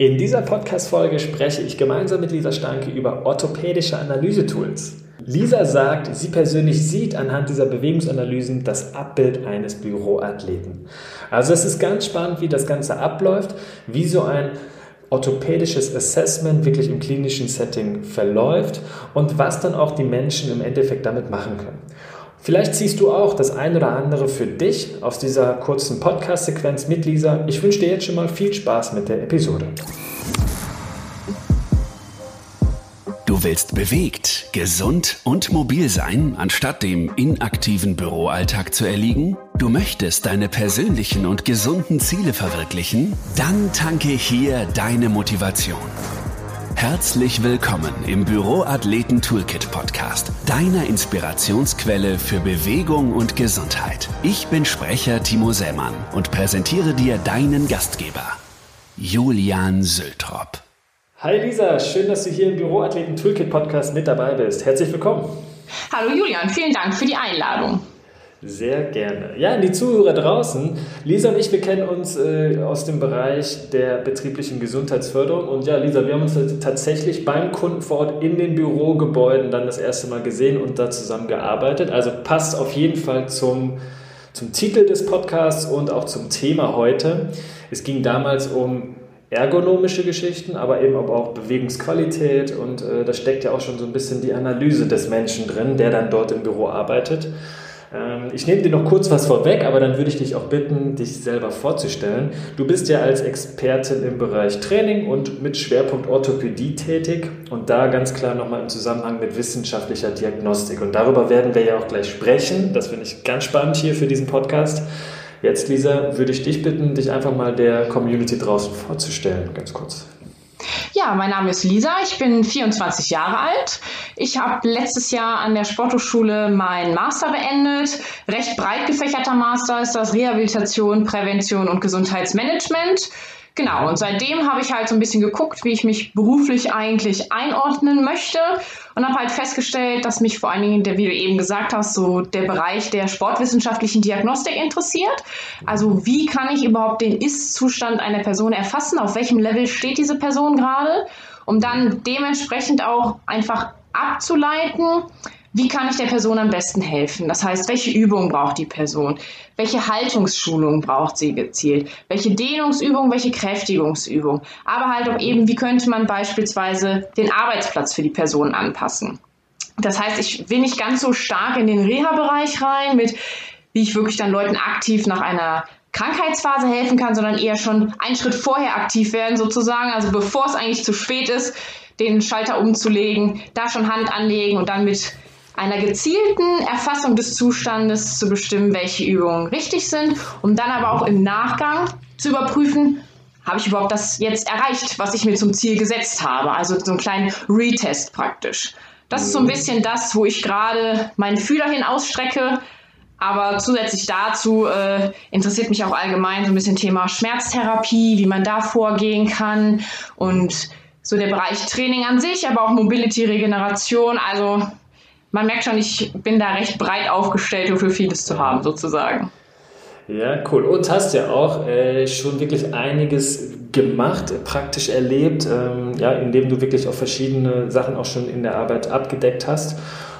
In dieser Podcast-Folge spreche ich gemeinsam mit Lisa Stanke über orthopädische Analysetools. Lisa sagt, sie persönlich sieht anhand dieser Bewegungsanalysen das Abbild eines Büroathleten. Also es ist ganz spannend, wie das Ganze abläuft, wie so ein orthopädisches Assessment wirklich im klinischen Setting verläuft und was dann auch die Menschen im Endeffekt damit machen können. Vielleicht siehst du auch das ein oder andere für dich aus dieser kurzen Podcast-Sequenz mit Lisa. Ich wünsche dir jetzt schon mal viel Spaß mit der Episode. Du willst bewegt, gesund und mobil sein, anstatt dem inaktiven Büroalltag zu erliegen? Du möchtest deine persönlichen und gesunden Ziele verwirklichen? Dann tanke hier deine Motivation. Herzlich willkommen im Büroathleten Toolkit Podcast, deiner Inspirationsquelle für Bewegung und Gesundheit. Ich bin Sprecher Timo Sämann und präsentiere dir deinen Gastgeber, Julian Söltrop. Hi Lisa, schön, dass du hier im Büroathleten Toolkit Podcast mit dabei bist. Herzlich willkommen. Hallo Julian, vielen Dank für die Einladung. Sehr gerne. Ja, die Zuhörer draußen. Lisa und ich, wir kennen uns äh, aus dem Bereich der betrieblichen Gesundheitsförderung. Und ja, Lisa, wir haben uns tatsächlich beim Kunden vor Ort in den Bürogebäuden dann das erste Mal gesehen und da zusammengearbeitet. Also passt auf jeden Fall zum, zum Titel des Podcasts und auch zum Thema heute. Es ging damals um ergonomische Geschichten, aber eben auch Bewegungsqualität und äh, da steckt ja auch schon so ein bisschen die Analyse des Menschen drin, der dann dort im Büro arbeitet. Ähm, ich nehme dir noch kurz was vorweg, aber dann würde ich dich auch bitten, dich selber vorzustellen. Du bist ja als Expertin im Bereich Training und mit Schwerpunkt Orthopädie tätig und da ganz klar nochmal im Zusammenhang mit wissenschaftlicher Diagnostik. Und darüber werden wir ja auch gleich sprechen. Das finde ich ganz spannend hier für diesen Podcast. Jetzt, Lisa, würde ich dich bitten, dich einfach mal der Community draußen vorzustellen, ganz kurz. Ja, mein Name ist Lisa, ich bin 24 Jahre alt. Ich habe letztes Jahr an der Sporthochschule meinen Master beendet. Recht breit gefächerter Master ist das Rehabilitation, Prävention und Gesundheitsmanagement. Genau, und seitdem habe ich halt so ein bisschen geguckt, wie ich mich beruflich eigentlich einordnen möchte und habe halt festgestellt, dass mich vor allen Dingen, der, wie du eben gesagt hast, so der Bereich der sportwissenschaftlichen Diagnostik interessiert. Also wie kann ich überhaupt den Ist-Zustand einer Person erfassen? Auf welchem Level steht diese Person gerade? Um dann dementsprechend auch einfach abzuleiten, wie kann ich der Person am besten helfen? Das heißt, welche Übung braucht die Person? Welche Haltungsschulung braucht sie gezielt? Welche Dehnungsübung, welche Kräftigungsübung? Aber halt auch eben, wie könnte man beispielsweise den Arbeitsplatz für die Person anpassen? Das heißt, ich will nicht ganz so stark in den Reha-Bereich rein mit, wie ich wirklich dann Leuten aktiv nach einer Krankheitsphase helfen kann, sondern eher schon einen Schritt vorher aktiv werden sozusagen, also bevor es eigentlich zu spät ist, den Schalter umzulegen, da schon Hand anlegen und dann mit einer gezielten Erfassung des Zustandes zu bestimmen, welche Übungen richtig sind, um dann aber auch im Nachgang zu überprüfen, habe ich überhaupt das jetzt erreicht, was ich mir zum Ziel gesetzt habe. Also so einen kleinen Retest praktisch. Das ist so ein bisschen das, wo ich gerade meinen Fühler hin ausstrecke. Aber zusätzlich dazu äh, interessiert mich auch allgemein so ein bisschen Thema Schmerztherapie, wie man da vorgehen kann und so der Bereich Training an sich, aber auch Mobility, Regeneration. Also man merkt schon, ich bin da recht breit aufgestellt, um für vieles zu haben, sozusagen. Ja, cool. Und hast ja auch äh, schon wirklich einiges gemacht, praktisch erlebt, ähm, ja, indem du wirklich auch verschiedene Sachen auch schon in der Arbeit abgedeckt hast.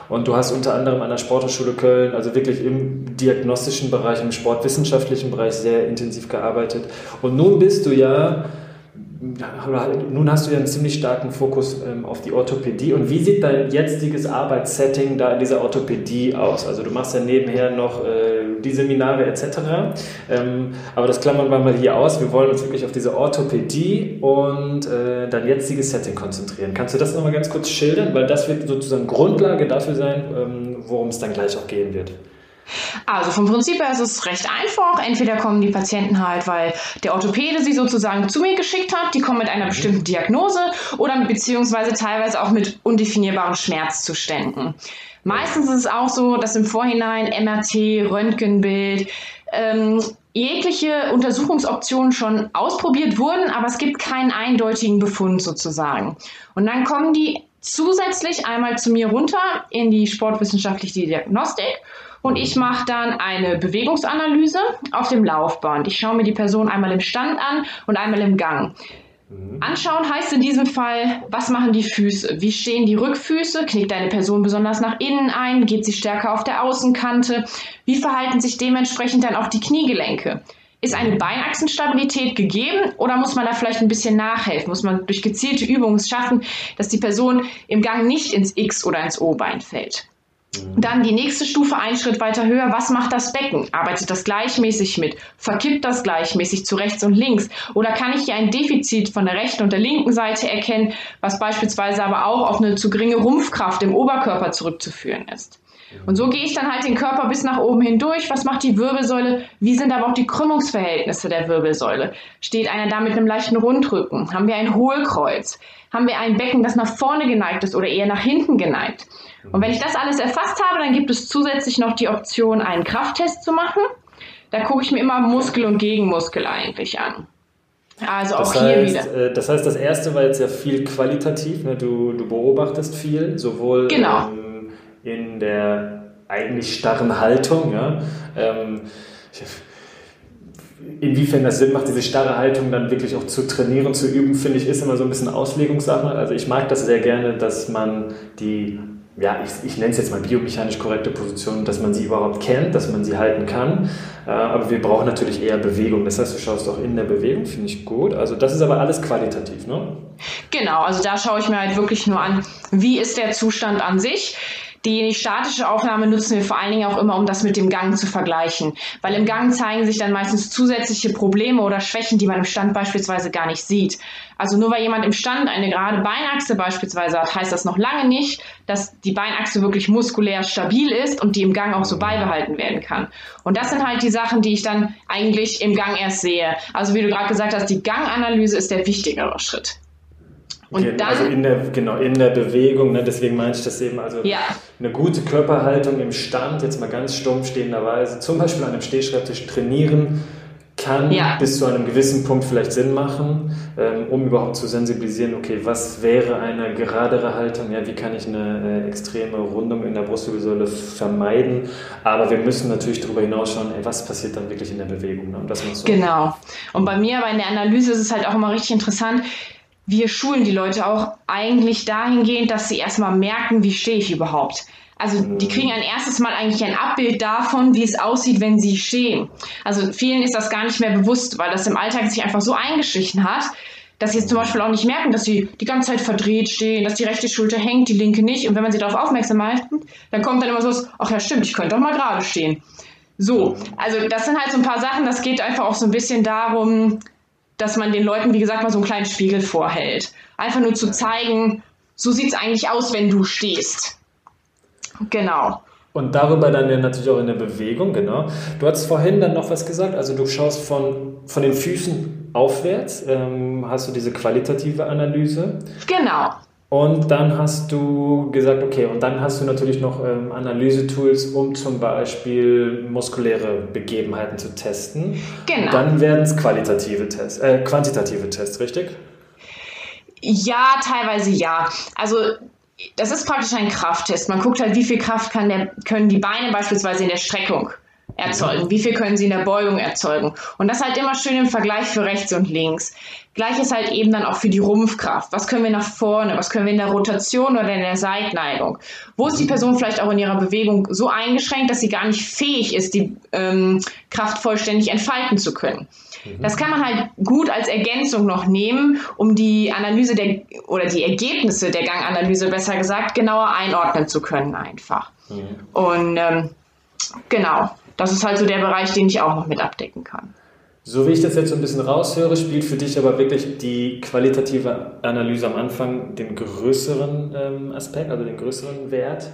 Und du hast unter anderem an der Sporthochschule Köln, also wirklich im diagnostischen Bereich, im sportwissenschaftlichen Bereich sehr intensiv gearbeitet. Und nun bist du ja nun hast du ja einen ziemlich starken Fokus ähm, auf die Orthopädie. Und wie sieht dein jetziges Arbeitssetting da in dieser Orthopädie aus? Also du machst ja nebenher noch äh, die Seminare etc. Ähm, aber das klammern wir mal hier aus. Wir wollen uns wirklich auf diese Orthopädie und äh, dein jetziges Setting konzentrieren. Kannst du das nochmal ganz kurz schildern? Weil das wird sozusagen Grundlage dafür sein, ähm, worum es dann gleich auch gehen wird. Also vom Prinzip her ist es recht einfach. Entweder kommen die Patienten halt, weil der Orthopäde sie sozusagen zu mir geschickt hat, die kommen mit einer bestimmten Diagnose oder beziehungsweise teilweise auch mit undefinierbaren Schmerzzuständen. Meistens ist es auch so, dass im Vorhinein MRT, Röntgenbild, ähm, jegliche Untersuchungsoptionen schon ausprobiert wurden, aber es gibt keinen eindeutigen Befund sozusagen. Und dann kommen die zusätzlich einmal zu mir runter in die sportwissenschaftliche Diagnostik und ich mache dann eine Bewegungsanalyse auf dem Laufband. Ich schaue mir die Person einmal im Stand an und einmal im Gang. Mhm. Anschauen heißt in diesem Fall, was machen die Füße? Wie stehen die Rückfüße? Knickt eine Person besonders nach innen ein? Geht sie stärker auf der Außenkante? Wie verhalten sich dementsprechend dann auch die Kniegelenke? Ist eine Beinachsenstabilität gegeben oder muss man da vielleicht ein bisschen nachhelfen? Muss man durch gezielte Übungen schaffen, dass die Person im Gang nicht ins X oder ins O-Bein fällt? Mhm. Dann die nächste Stufe, einen Schritt weiter höher. Was macht das Becken? Arbeitet das gleichmäßig mit? Verkippt das gleichmäßig zu rechts und links? Oder kann ich hier ein Defizit von der rechten und der linken Seite erkennen, was beispielsweise aber auch auf eine zu geringe Rumpfkraft im Oberkörper zurückzuführen ist? Und so gehe ich dann halt den Körper bis nach oben hindurch. Was macht die Wirbelsäule? Wie sind aber auch die Krümmungsverhältnisse der Wirbelsäule? Steht einer da mit einem leichten Rundrücken? Haben wir ein Hohlkreuz? Haben wir ein Becken, das nach vorne geneigt ist oder eher nach hinten geneigt? Und wenn ich das alles erfasst habe, dann gibt es zusätzlich noch die Option, einen Krafttest zu machen. Da gucke ich mir immer Muskel und Gegenmuskel eigentlich an. Also auch das hier heißt, wieder. Äh, das heißt, das erste war jetzt ja viel qualitativ. Ne? Du, du beobachtest viel, sowohl genau. In der eigentlich starren Haltung. Ja? Ähm, inwiefern das Sinn macht, diese starre Haltung dann wirklich auch zu trainieren, zu üben, finde ich, ist immer so ein bisschen Auslegungssache. Also ich mag das sehr gerne, dass man die, ja, ich, ich nenne es jetzt mal biomechanisch korrekte Position, dass man sie überhaupt kennt, dass man sie halten kann. Äh, aber wir brauchen natürlich eher Bewegung. Das heißt, du schaust auch in der Bewegung, finde ich gut. Also das ist aber alles qualitativ, ne? Genau, also da schaue ich mir halt wirklich nur an, wie ist der Zustand an sich die statische Aufnahme nutzen wir vor allen Dingen auch immer, um das mit dem Gang zu vergleichen. Weil im Gang zeigen sich dann meistens zusätzliche Probleme oder Schwächen, die man im Stand beispielsweise gar nicht sieht. Also nur weil jemand im Stand eine gerade Beinachse beispielsweise hat, heißt das noch lange nicht, dass die Beinachse wirklich muskulär stabil ist und die im Gang auch so beibehalten werden kann. Und das sind halt die Sachen, die ich dann eigentlich im Gang erst sehe. Also wie du gerade gesagt hast, die Ganganalyse ist der wichtigere Schritt. Und okay, dann, also in der, genau, in der Bewegung, ne, deswegen meinte ich das eben, also ja. eine gute Körperhaltung im Stand, jetzt mal ganz stumpf stehenderweise, zum Beispiel an einem Stehschreibtisch trainieren, kann ja. bis zu einem gewissen Punkt vielleicht Sinn machen, ähm, um überhaupt zu sensibilisieren, okay, was wäre eine geradere Haltung, ja, wie kann ich eine äh, extreme Rundung in der Brustwirbelsäule vermeiden, aber wir müssen natürlich darüber hinausschauen, ey, was passiert dann wirklich in der Bewegung. Ne? Das so genau. Und bei mir, aber in der Analyse ist es halt auch immer richtig interessant, wir schulen die Leute auch eigentlich dahingehend, dass sie erstmal merken, wie stehe ich überhaupt. Also die mhm. kriegen ein erstes Mal eigentlich ein Abbild davon, wie es aussieht, wenn sie stehen. Also vielen ist das gar nicht mehr bewusst, weil das im Alltag sich einfach so eingeschlichen hat, dass sie jetzt zum Beispiel auch nicht merken, dass sie die ganze Zeit verdreht stehen, dass die rechte Schulter hängt, die linke nicht. Und wenn man sie darauf aufmerksam macht, dann kommt dann immer so, ach ja stimmt, ich könnte doch mal gerade stehen. So, also das sind halt so ein paar Sachen, das geht einfach auch so ein bisschen darum, dass man den Leuten, wie gesagt, mal so einen kleinen Spiegel vorhält. Einfach nur zu zeigen, so sieht es eigentlich aus, wenn du stehst. Genau. Und darüber dann ja natürlich auch in der Bewegung, genau. Du hast vorhin dann noch was gesagt, also du schaust von, von den Füßen aufwärts, ähm, hast du diese qualitative Analyse. Genau. Und dann hast du gesagt, okay, und dann hast du natürlich noch ähm, Analysetools, um zum Beispiel muskuläre Begebenheiten zu testen. Genau. Und dann werden es qualitative Tests, äh, quantitative Tests, richtig? Ja, teilweise ja. Also das ist praktisch ein Krafttest. Man guckt halt, wie viel Kraft kann der, können die Beine beispielsweise in der Streckung erzeugen? Wie viel können sie in der Beugung erzeugen? Und das halt immer schön im Vergleich für rechts und links. Gleiches halt eben dann auch für die Rumpfkraft. Was können wir nach vorne? Was können wir in der Rotation oder in der Seitneigung? Wo ist die Person vielleicht auch in ihrer Bewegung so eingeschränkt, dass sie gar nicht fähig ist, die ähm, Kraft vollständig entfalten zu können? Mhm. Das kann man halt gut als Ergänzung noch nehmen, um die Analyse der oder die Ergebnisse der Ganganalyse besser gesagt genauer einordnen zu können einfach. Mhm. Und ähm, genau das ist halt so der Bereich, den ich auch noch mit abdecken kann. So wie ich das jetzt so ein bisschen raushöre, spielt für dich aber wirklich die qualitative Analyse am Anfang den größeren ähm, Aspekt, also den größeren Wert.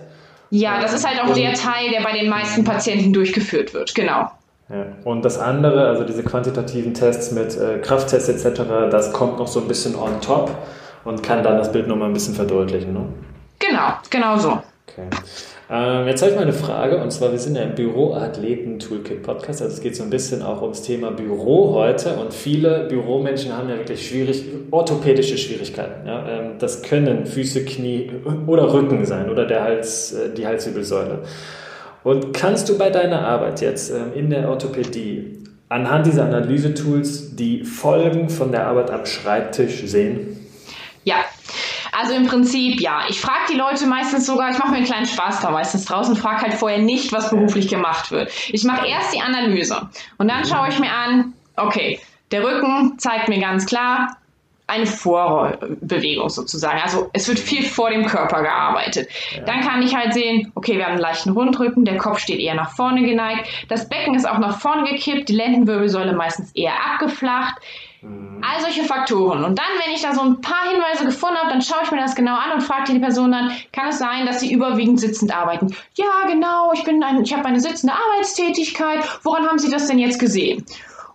Ja, das ist halt auch der Teil, der bei den meisten Patienten durchgeführt wird, genau. Ja. Und das andere, also diese quantitativen Tests mit äh, Krafttests etc., das kommt noch so ein bisschen on top und kann dann das Bild nochmal ein bisschen verdeutlichen. Ne? Genau, genau so. Okay. Ähm, jetzt habe ich mal eine Frage, und zwar, wir sind ja im Büroathleten-Toolkit-Podcast, also es geht so ein bisschen auch ums Thema Büro heute und viele Büromenschen haben ja wirklich schwierig, orthopädische Schwierigkeiten. Ja? Ähm, das können Füße, Knie oder Rücken sein oder der Hals, äh, die Halswirbelsäule. Und kannst du bei deiner Arbeit jetzt ähm, in der Orthopädie anhand dieser Analysetools die Folgen von der Arbeit am Schreibtisch sehen? Ja, also im Prinzip ja. Ich frage die Leute meistens sogar, ich mache mir einen kleinen Spaß da meistens draußen, frage halt vorher nicht, was beruflich gemacht wird. Ich mache erst die Analyse und dann schaue ich mir an, okay, der Rücken zeigt mir ganz klar, eine Vorbewegung sozusagen. Also es wird viel vor dem Körper gearbeitet. Ja. Dann kann ich halt sehen, okay, wir haben einen leichten Rundrücken, der Kopf steht eher nach vorne geneigt, das Becken ist auch nach vorne gekippt, die Lendenwirbelsäule meistens eher abgeflacht. Mhm. All solche Faktoren. Und dann, wenn ich da so ein paar Hinweise gefunden habe, dann schaue ich mir das genau an und frage die Person dann, kann es sein, dass sie überwiegend sitzend arbeiten? Ja, genau, ich, bin ein, ich habe eine sitzende Arbeitstätigkeit. Woran haben Sie das denn jetzt gesehen?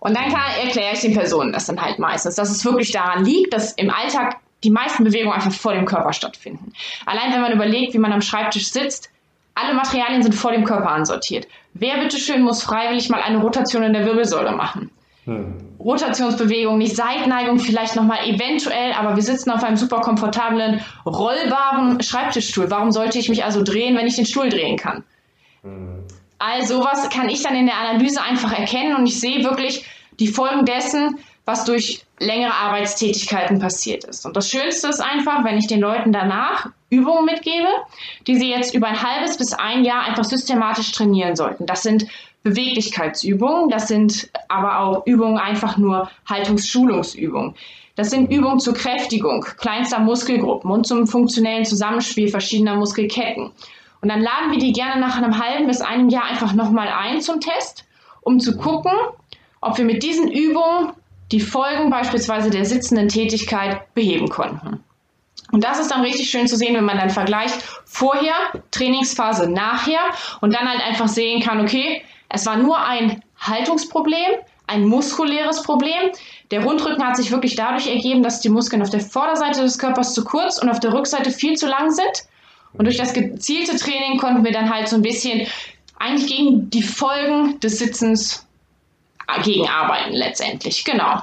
Und dann erkläre ich den Personen das dann halt meistens, dass es wirklich daran liegt, dass im Alltag die meisten Bewegungen einfach vor dem Körper stattfinden. Allein wenn man überlegt, wie man am Schreibtisch sitzt, alle Materialien sind vor dem Körper ansortiert. Wer bitteschön muss freiwillig mal eine Rotation in der Wirbelsäule machen? Hm. Rotationsbewegung, nicht Seitneigung, vielleicht nochmal eventuell, aber wir sitzen auf einem super komfortablen, rollbaren Schreibtischstuhl. Warum sollte ich mich also drehen, wenn ich den Stuhl drehen kann? Hm. All sowas kann ich dann in der Analyse einfach erkennen und ich sehe wirklich die Folgen dessen, was durch längere Arbeitstätigkeiten passiert ist. Und das Schönste ist einfach, wenn ich den Leuten danach Übungen mitgebe, die sie jetzt über ein halbes bis ein Jahr einfach systematisch trainieren sollten. Das sind Beweglichkeitsübungen, das sind aber auch Übungen einfach nur Haltungsschulungsübungen. Das sind Übungen zur Kräftigung kleinster Muskelgruppen und zum funktionellen Zusammenspiel verschiedener Muskelketten. Und dann laden wir die gerne nach einem halben bis einem Jahr einfach nochmal ein zum Test, um zu gucken, ob wir mit diesen Übungen die Folgen beispielsweise der sitzenden Tätigkeit beheben konnten. Und das ist dann richtig schön zu sehen, wenn man dann vergleicht vorher, Trainingsphase nachher und dann halt einfach sehen kann, okay, es war nur ein Haltungsproblem, ein muskuläres Problem. Der Rundrücken hat sich wirklich dadurch ergeben, dass die Muskeln auf der Vorderseite des Körpers zu kurz und auf der Rückseite viel zu lang sind. Und durch das gezielte Training konnten wir dann halt so ein bisschen eigentlich gegen die Folgen des Sitzens gegenarbeiten letztendlich. Genau.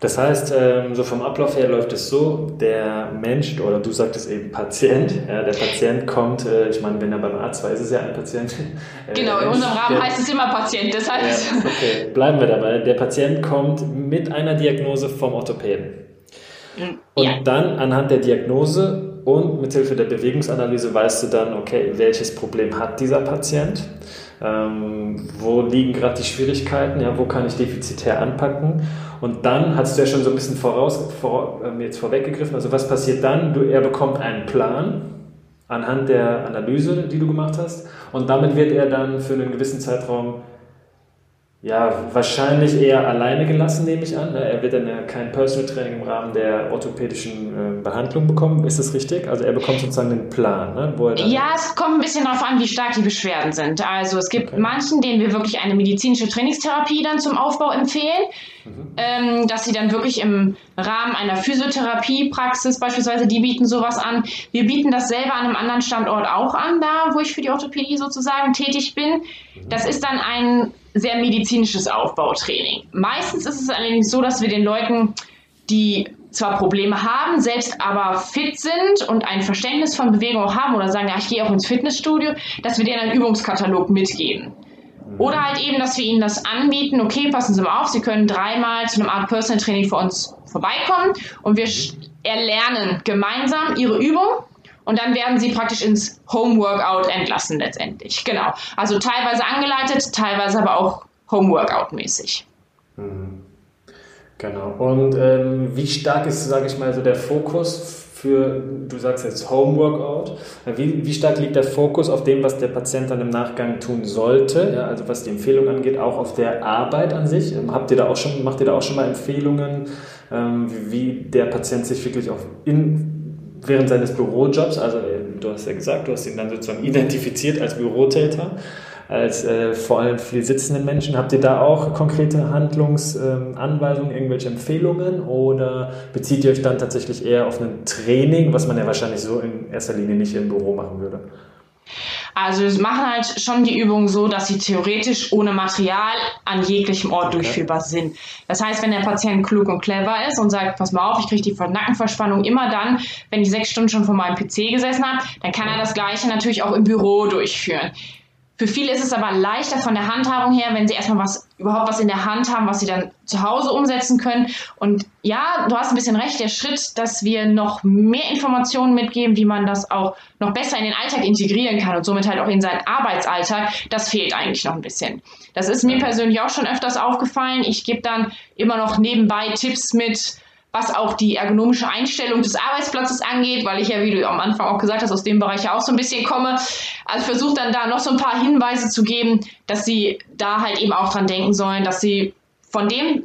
Das heißt, ähm, so vom Ablauf her läuft es so, der Mensch, oder du sagtest eben Patient, ja, der Patient kommt, äh, ich meine, wenn er beim Arzt war, ist es ja ein Patient. Äh, genau, in unserem Rahmen heißt es immer Patient, deshalb. Ja, okay, bleiben wir dabei. Der Patient kommt mit einer Diagnose vom Orthopäden. Mm, Und ja. dann anhand der Diagnose und mithilfe der Bewegungsanalyse weißt du dann, okay, welches Problem hat dieser Patient, ähm, wo liegen gerade die Schwierigkeiten, ja, wo kann ich defizitär anpacken. Und dann hast du ja schon so ein bisschen voraus, vor, ähm, jetzt vorweggegriffen, also was passiert dann? Du, er bekommt einen Plan anhand der Analyse, die du gemacht hast und damit wird er dann für einen gewissen Zeitraum ja, wahrscheinlich eher alleine gelassen, nehme ich an. Er wird dann ja kein Personal Training im Rahmen der orthopädischen äh, Behandlung bekommen. Ist das richtig? Also er bekommt sozusagen den Plan, ne? Wo ja, es kommt ein bisschen darauf an, wie stark die Beschwerden sind. Also es gibt okay. manchen, denen wir wirklich eine medizinische Trainingstherapie dann zum Aufbau empfehlen, mhm. ähm, dass sie dann wirklich im Rahmen einer Physiotherapiepraxis beispielsweise, die bieten sowas an. Wir bieten das selber an einem anderen Standort auch an, da wo ich für die Orthopädie sozusagen tätig bin. Mhm. Das ist dann ein sehr medizinisches Aufbautraining. Meistens ist es allerdings so, dass wir den Leuten, die zwar Probleme haben, selbst aber fit sind und ein Verständnis von Bewegung auch haben oder sagen, ja, ich gehe auch ins Fitnessstudio, dass wir denen einen Übungskatalog mitgeben. Oder halt eben, dass wir ihnen das anbieten, okay, passen Sie mal auf, Sie können dreimal zu einem Art Personal Training für uns vorbeikommen und wir erlernen gemeinsam Ihre Übung und dann werden sie praktisch ins Homeworkout entlassen letztendlich. Genau. Also teilweise angeleitet, teilweise aber auch Homeworkout-mäßig. Mhm. Genau. Und ähm, wie stark ist, sage ich mal, so der Fokus für, du sagst jetzt Homeworkout, wie, wie stark liegt der Fokus auf dem, was der Patient dann im Nachgang tun sollte, ja, also was die Empfehlung angeht, auch auf der Arbeit an sich? Ähm, habt ihr da auch schon, macht ihr da auch schon mal Empfehlungen, ähm, wie, wie der Patient sich wirklich auf in, während seines Bürojobs, also äh, du hast ja gesagt, du hast ihn dann sozusagen identifiziert als Bürotäter, als äh, vor allem viel sitzenden Menschen. Habt ihr da auch konkrete Handlungsanweisungen, ähm, irgendwelche Empfehlungen oder bezieht ihr euch dann tatsächlich eher auf ein Training, was man ja wahrscheinlich so in erster Linie nicht im Büro machen würde? Also wir machen halt schon die Übungen so, dass sie theoretisch ohne Material an jeglichem Ort okay. durchführbar sind. Das heißt, wenn der Patient klug und clever ist und sagt, pass mal auf, ich kriege die Nackenverspannung immer dann, wenn ich sechs Stunden schon vor meinem PC gesessen habe, dann kann er das Gleiche natürlich auch im Büro durchführen. Für viele ist es aber leichter von der Handhabung her, wenn sie erstmal was, überhaupt was in der Hand haben, was sie dann zu Hause umsetzen können. Und ja, du hast ein bisschen recht, der Schritt, dass wir noch mehr Informationen mitgeben, wie man das auch noch besser in den Alltag integrieren kann und somit halt auch in seinen Arbeitsalltag, das fehlt eigentlich noch ein bisschen. Das ist mir persönlich auch schon öfters aufgefallen. Ich gebe dann immer noch nebenbei Tipps mit, was auch die ergonomische Einstellung des Arbeitsplatzes angeht, weil ich ja, wie du am Anfang auch gesagt hast, aus dem Bereich ja auch so ein bisschen komme. Also versuche dann da noch so ein paar Hinweise zu geben, dass sie da halt eben auch dran denken sollen, dass sie von den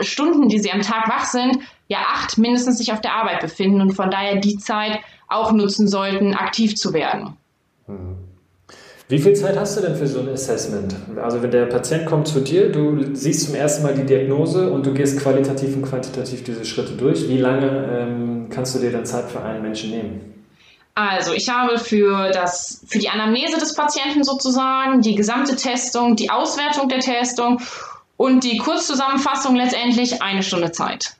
Stunden, die sie am Tag wach sind, ja acht mindestens sich auf der Arbeit befinden und von daher die Zeit auch nutzen sollten, aktiv zu werden. Mhm. Wie viel Zeit hast du denn für so ein Assessment? Also wenn der Patient kommt zu dir, du siehst zum ersten Mal die Diagnose und du gehst qualitativ und quantitativ diese Schritte durch. Wie lange ähm, kannst du dir dann Zeit für einen Menschen nehmen? Also ich habe für, das, für die Anamnese des Patienten sozusagen, die gesamte Testung, die Auswertung der Testung und die Kurzzusammenfassung letztendlich eine Stunde Zeit.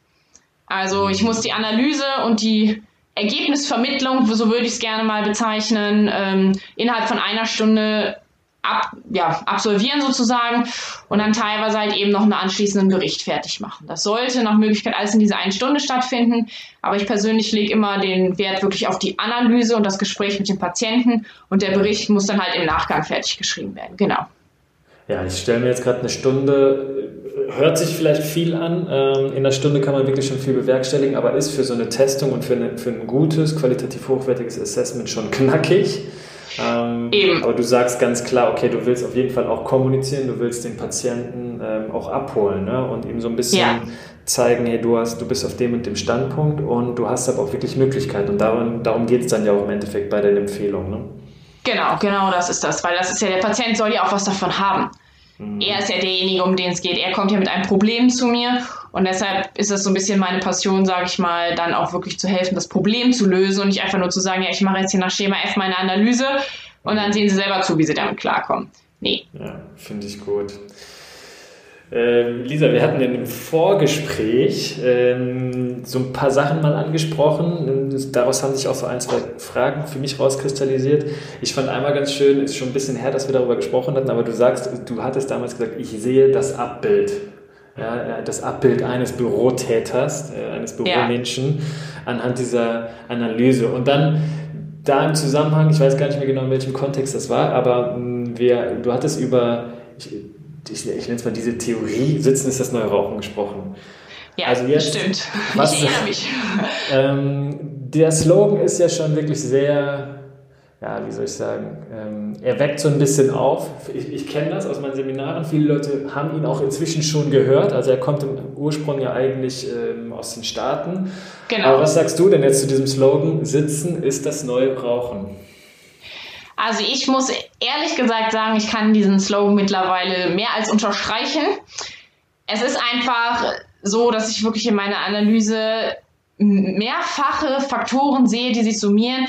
Also ich muss die Analyse und die Ergebnisvermittlung, so würde ich es gerne mal bezeichnen, ähm, innerhalb von einer Stunde ab, ja, absolvieren sozusagen und dann teilweise halt eben noch einen anschließenden Bericht fertig machen. Das sollte nach Möglichkeit alles in dieser einen Stunde stattfinden, aber ich persönlich lege immer den Wert wirklich auf die Analyse und das Gespräch mit dem Patienten und der Bericht muss dann halt im Nachgang fertig geschrieben werden. Genau. Ja, ich stelle mir jetzt gerade eine Stunde, hört sich vielleicht viel an. Ähm, in einer Stunde kann man wirklich schon viel bewerkstelligen, aber ist für so eine Testung und für, eine, für ein gutes, qualitativ hochwertiges Assessment schon knackig. Ähm, Eben. Aber du sagst ganz klar, okay, du willst auf jeden Fall auch kommunizieren, du willst den Patienten ähm, auch abholen ne? und ihm so ein bisschen ja. zeigen, hey, du, hast, du bist auf dem und dem Standpunkt und du hast aber auch wirklich Möglichkeiten. Und darum, darum geht es dann ja auch im Endeffekt bei deinen Empfehlungen. Ne? Genau, genau das ist das, weil das ist ja, der Patient soll ja auch was davon haben. Er ist ja derjenige, um den es geht. Er kommt ja mit einem Problem zu mir und deshalb ist das so ein bisschen meine Passion, sage ich mal, dann auch wirklich zu helfen, das Problem zu lösen und nicht einfach nur zu sagen, ja, ich mache jetzt hier nach Schema F meine Analyse und dann sehen sie selber zu, wie sie damit klarkommen. Nee. Ja, finde ich gut. Ähm, Lisa, wir hatten in dem Vorgespräch ähm, so ein paar Sachen mal angesprochen. Daraus haben sich auch so ein, zwei Fragen für mich rauskristallisiert. Ich fand einmal ganz schön, ist schon ein bisschen her, dass wir darüber gesprochen hatten, aber du sagst, du hattest damals gesagt, ich sehe das Abbild. Ja, das Abbild eines Bürotäters, äh, eines Büromenschen ja. anhand dieser Analyse. Und dann da im Zusammenhang, ich weiß gar nicht mehr genau, in welchem Kontext das war, aber mm, wir, du hattest über, ich, ich, ich nenne es mal diese Theorie, Sitzen ist das neue Rauchen gesprochen. Ja, also jetzt, stimmt. Was, ich erinnere mich. Ähm, der Slogan ist ja schon wirklich sehr, ja, wie soll ich sagen, ähm, er weckt so ein bisschen auf. Ich, ich kenne das aus meinen Seminaren. Viele Leute haben ihn auch inzwischen schon gehört. Also er kommt im Ursprung ja eigentlich ähm, aus den Staaten. Genau. Aber was sagst du denn jetzt zu diesem Slogan, Sitzen ist das neue Rauchen? Also ich muss ehrlich gesagt sagen, ich kann diesen Slogan mittlerweile mehr als unterstreichen. Es ist einfach so, dass ich wirklich in meiner Analyse mehrfache Faktoren sehe, die sich summieren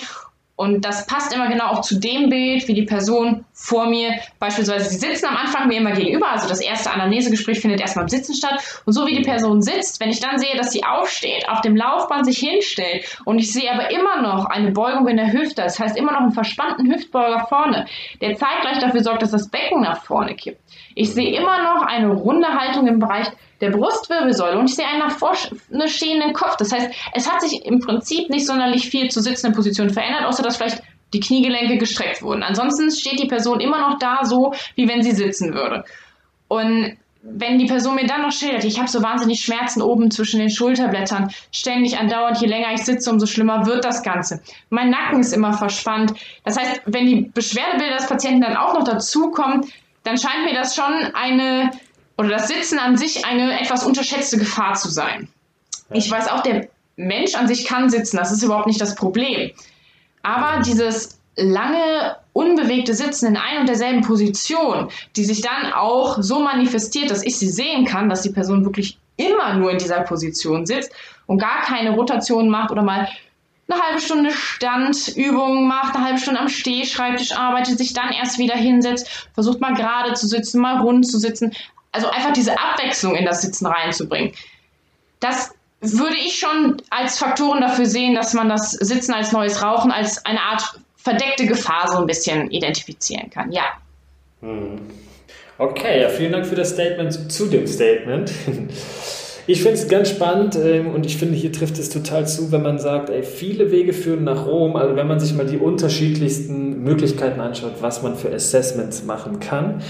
und das passt immer genau auch zu dem Bild, wie die Person vor mir, beispielsweise, sie sitzen am Anfang mir immer gegenüber, also das erste Anamnesegespräch findet erstmal im Sitzen statt. Und so wie die Person sitzt, wenn ich dann sehe, dass sie aufsteht, auf dem Laufband sich hinstellt und ich sehe aber immer noch eine Beugung in der Hüfte, das heißt immer noch einen verspannten Hüftbeuger vorne, der zeitgleich dafür sorgt, dass das Becken nach vorne kippt. Ich sehe immer noch eine runde Haltung im Bereich der Brustwirbelsäule und ich sehe einen nach vorne stehenden Kopf. Das heißt, es hat sich im Prinzip nicht sonderlich viel zur sitzenden Position verändert, außer dass vielleicht die Kniegelenke gestreckt wurden. Ansonsten steht die Person immer noch da so, wie wenn sie sitzen würde. Und wenn die Person mir dann noch schildert, ich habe so wahnsinnig Schmerzen oben zwischen den Schulterblättern, ständig andauernd, je länger ich sitze, umso schlimmer wird das Ganze. Mein Nacken ist immer verspannt. Das heißt, wenn die Beschwerdebilder des Patienten dann auch noch dazukommen, dann scheint mir das schon eine oder das Sitzen an sich eine etwas unterschätzte Gefahr zu sein. Ich weiß auch, der Mensch an sich kann sitzen, das ist überhaupt nicht das Problem. Aber dieses lange, unbewegte Sitzen in ein und derselben Position, die sich dann auch so manifestiert, dass ich sie sehen kann, dass die Person wirklich immer nur in dieser Position sitzt und gar keine Rotation macht oder mal eine halbe Stunde Standübungen macht, eine halbe Stunde am Stehschreibtisch arbeitet, sich dann erst wieder hinsetzt, versucht mal gerade zu sitzen, mal rund zu sitzen, also einfach diese Abwechslung in das Sitzen reinzubringen. Das würde ich schon als Faktoren dafür sehen, dass man das Sitzen als neues Rauchen als eine Art verdeckte Gefahr so ein bisschen identifizieren kann. Ja. Hm. Okay, ja, vielen Dank für das Statement zu dem Statement. Ich finde es ganz spannend ähm, und ich finde, hier trifft es total zu, wenn man sagt, ey, viele Wege führen nach Rom. Also wenn man sich mal die unterschiedlichsten Möglichkeiten anschaut, was man für Assessments machen kann.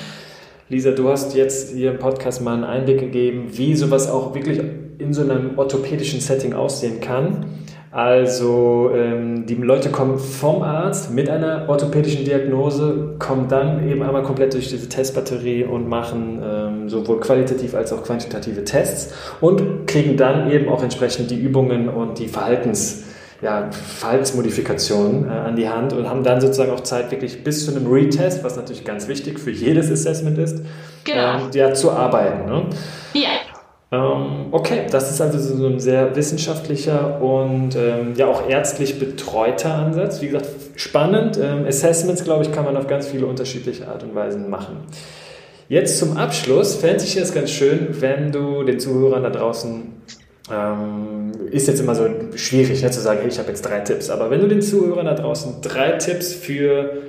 Lisa, du hast jetzt hier im Podcast mal einen Einblick gegeben, wie sowas auch wirklich in so einem orthopädischen Setting aussehen kann. Also ähm, die Leute kommen vom Arzt mit einer orthopädischen Diagnose, kommen dann eben einmal komplett durch diese Testbatterie und machen ähm, sowohl qualitativ als auch quantitative Tests und kriegen dann eben auch entsprechend die Übungen und die Verhaltens, ja, Verhaltensmodifikationen äh, an die Hand und haben dann sozusagen auch Zeit, wirklich bis zu einem Retest, was natürlich ganz wichtig für jedes Assessment ist, genau. ähm, ja, zu arbeiten. Ne? Ja. Ähm, okay, das ist also so ein sehr wissenschaftlicher und ähm, ja auch ärztlich betreuter Ansatz. Wie gesagt, spannend. Ähm, Assessments, glaube ich, kann man auf ganz viele unterschiedliche Art und Weisen machen. Jetzt zum Abschluss fände ich es ganz schön, wenn du den Zuhörern da draußen, ähm, ist jetzt immer so schwierig ne, zu sagen, hey, ich habe jetzt drei Tipps, aber wenn du den Zuhörern da draußen drei Tipps für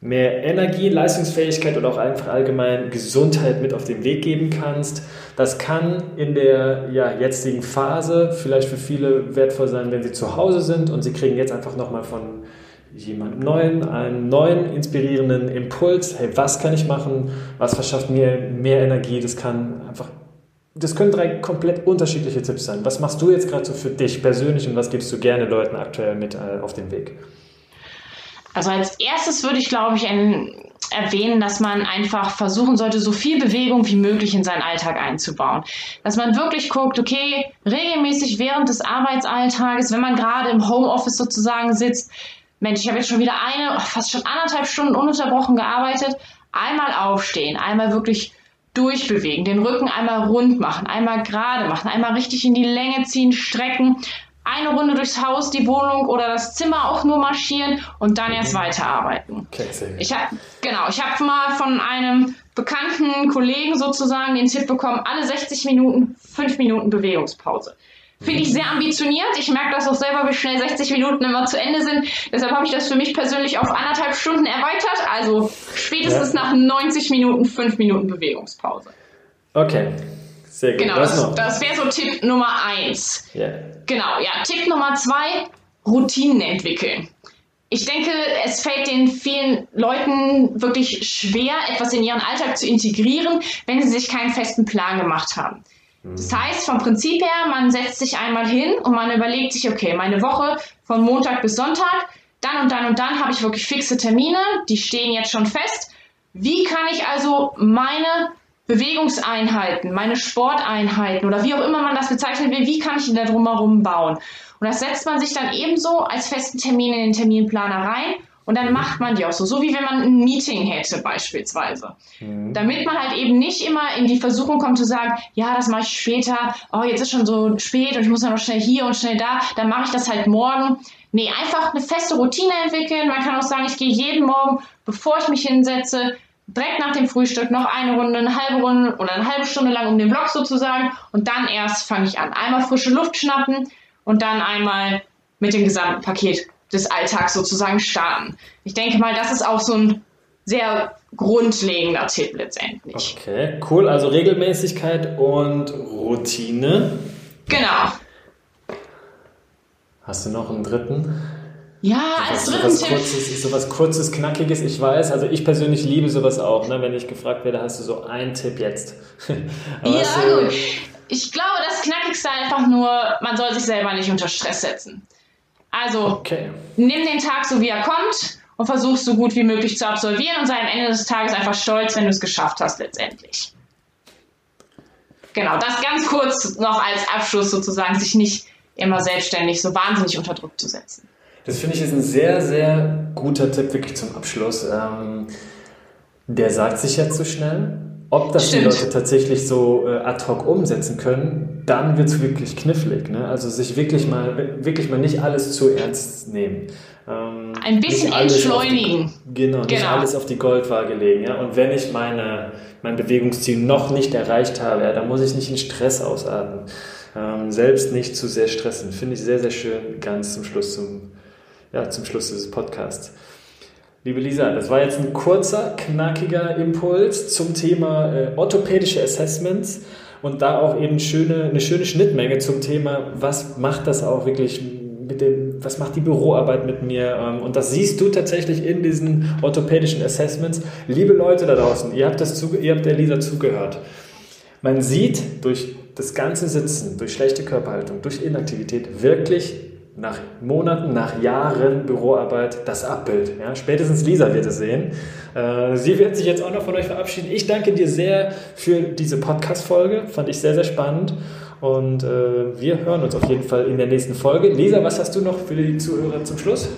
mehr Energie, Leistungsfähigkeit und auch einfach allgemein Gesundheit mit auf den Weg geben kannst. Das kann in der ja, jetzigen Phase vielleicht für viele wertvoll sein, wenn sie zu Hause sind und sie kriegen jetzt einfach nochmal von jemandem Neuen einen neuen, inspirierenden Impuls. Hey, was kann ich machen? Was verschafft mir mehr Energie? Das kann einfach das können drei komplett unterschiedliche Tipps sein. Was machst du jetzt gerade so für dich persönlich und was gibst du gerne Leuten aktuell mit äh, auf den Weg? Also als erstes würde ich, glaube ich, ein, erwähnen, dass man einfach versuchen sollte, so viel Bewegung wie möglich in seinen Alltag einzubauen. Dass man wirklich guckt, okay, regelmäßig während des Arbeitsalltages, wenn man gerade im Homeoffice sozusagen sitzt, Mensch, ich habe jetzt schon wieder eine, fast schon anderthalb Stunden ununterbrochen gearbeitet, einmal aufstehen, einmal wirklich durchbewegen, den Rücken einmal rund machen, einmal gerade machen, einmal richtig in die Länge ziehen, strecken, eine Runde durchs Haus, die Wohnung oder das Zimmer auch nur marschieren und dann erst mhm. weiterarbeiten. Okay, ich hab, genau, ich habe mal von einem bekannten Kollegen sozusagen den Tipp bekommen, alle 60 Minuten, 5 Minuten Bewegungspause. Finde ich sehr ambitioniert. Ich merke das auch selber, wie schnell 60 Minuten immer zu Ende sind. Deshalb habe ich das für mich persönlich auf anderthalb Stunden erweitert. Also spätestens ja. nach 90 Minuten 5 Minuten Bewegungspause. Okay, sehr gut. Genau, das, das wäre so Tipp Nummer eins. Yeah. Genau, ja. Tipp Nummer zwei, Routinen entwickeln. Ich denke, es fällt den vielen Leuten wirklich schwer, etwas in ihren Alltag zu integrieren, wenn sie sich keinen festen Plan gemacht haben. Das mhm. heißt, vom Prinzip her, man setzt sich einmal hin und man überlegt sich, okay, meine Woche von Montag bis Sonntag, dann und dann und dann habe ich wirklich fixe Termine, die stehen jetzt schon fest. Wie kann ich also meine Bewegungseinheiten, meine Sporteinheiten oder wie auch immer man das bezeichnen will, wie kann ich die da drumherum bauen? Und das setzt man sich dann ebenso als festen Termin in den Terminplaner rein und dann macht man die auch so, so wie wenn man ein Meeting hätte beispielsweise. Mhm. Damit man halt eben nicht immer in die Versuchung kommt zu sagen, ja, das mache ich später, oh, jetzt ist schon so spät und ich muss ja noch schnell hier und schnell da, dann mache ich das halt morgen. Nee, einfach eine feste Routine entwickeln. Man kann auch sagen, ich gehe jeden Morgen, bevor ich mich hinsetze, direkt nach dem Frühstück noch eine Runde, eine halbe Runde oder eine halbe Stunde lang um den Block sozusagen und dann erst fange ich an. Einmal frische Luft schnappen und dann einmal mit dem gesamten Paket des Alltags sozusagen starten. Ich denke mal, das ist auch so ein sehr grundlegender Tipp letztendlich. Okay, cool. Also Regelmäßigkeit und Routine. Genau. Hast du noch einen dritten? Ja, als dritten Tipp. Kurzes, sowas kurzes, knackiges, ich weiß, also ich persönlich liebe sowas auch, ne? wenn ich gefragt werde, hast du so einen Tipp jetzt? ja, du, gut. Ich glaube, das Knackigste einfach nur, man soll sich selber nicht unter Stress setzen. Also, okay. nimm den Tag so, wie er kommt und versuch so gut wie möglich zu absolvieren und sei am Ende des Tages einfach stolz, wenn du es geschafft hast letztendlich. Genau, das ganz kurz noch als Abschluss sozusagen, sich nicht immer selbstständig so wahnsinnig unter Druck zu setzen. Das finde ich ist ein sehr, sehr guter Tipp wirklich zum Abschluss. Ähm, der sagt sich jetzt so schnell. Ob das Stimmt. die Leute tatsächlich so äh, ad hoc umsetzen können, dann wird es wirklich knifflig. Ne? Also sich wirklich mal, wirklich mal nicht alles zu ernst nehmen. Ähm, Ein bisschen entschleunigen. Die, genau, genau, nicht alles auf die Goldwaage legen. Ja? Und wenn ich meine, mein Bewegungsziel noch nicht erreicht habe, ja, dann muss ich nicht in Stress ausatmen. Ähm, selbst nicht zu sehr stressen. Finde ich sehr, sehr schön, ganz zum Schluss zum ja, zum Schluss dieses Podcasts. Liebe Lisa, das war jetzt ein kurzer, knackiger Impuls zum Thema äh, orthopädische Assessments und da auch eben schöne, eine schöne Schnittmenge zum Thema, was macht das auch wirklich mit dem, was macht die Büroarbeit mit mir? Ähm, und das siehst du tatsächlich in diesen orthopädischen Assessments. Liebe Leute da draußen, ihr habt, das zu, ihr habt der Lisa zugehört. Man sieht durch das ganze Sitzen, durch schlechte Körperhaltung, durch Inaktivität wirklich nach Monaten, nach Jahren Büroarbeit das Abbild. Ja, spätestens Lisa wird es sehen. Äh, sie wird sich jetzt auch noch von euch verabschieden. Ich danke dir sehr für diese Podcast-Folge. Fand ich sehr, sehr spannend. Und äh, wir hören uns auf jeden Fall in der nächsten Folge. Lisa, was hast du noch für die Zuhörer zum Schluss?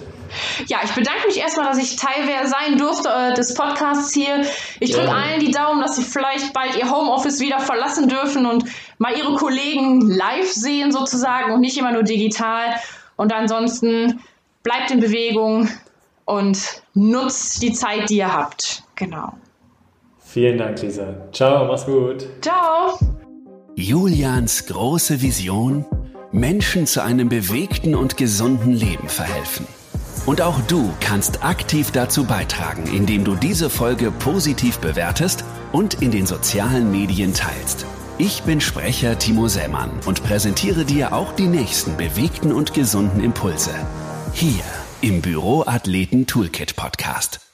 Ja, ich bedanke mich erstmal, dass ich Teil sein durfte äh, des Podcasts hier. Ich drücke ja. allen die Daumen, dass sie vielleicht bald ihr Homeoffice wieder verlassen dürfen und mal ihre Kollegen live sehen sozusagen und nicht immer nur digital. Und ansonsten bleibt in Bewegung und nutzt die Zeit, die ihr habt. Genau. Vielen Dank, Lisa. Ciao, mach's gut. Ciao. Julians große Vision, Menschen zu einem bewegten und gesunden Leben verhelfen. Und auch du kannst aktiv dazu beitragen, indem du diese Folge positiv bewertest und in den sozialen Medien teilst. Ich bin Sprecher Timo Sämann und präsentiere dir auch die nächsten bewegten und gesunden Impulse. Hier im Büroathleten Toolkit Podcast.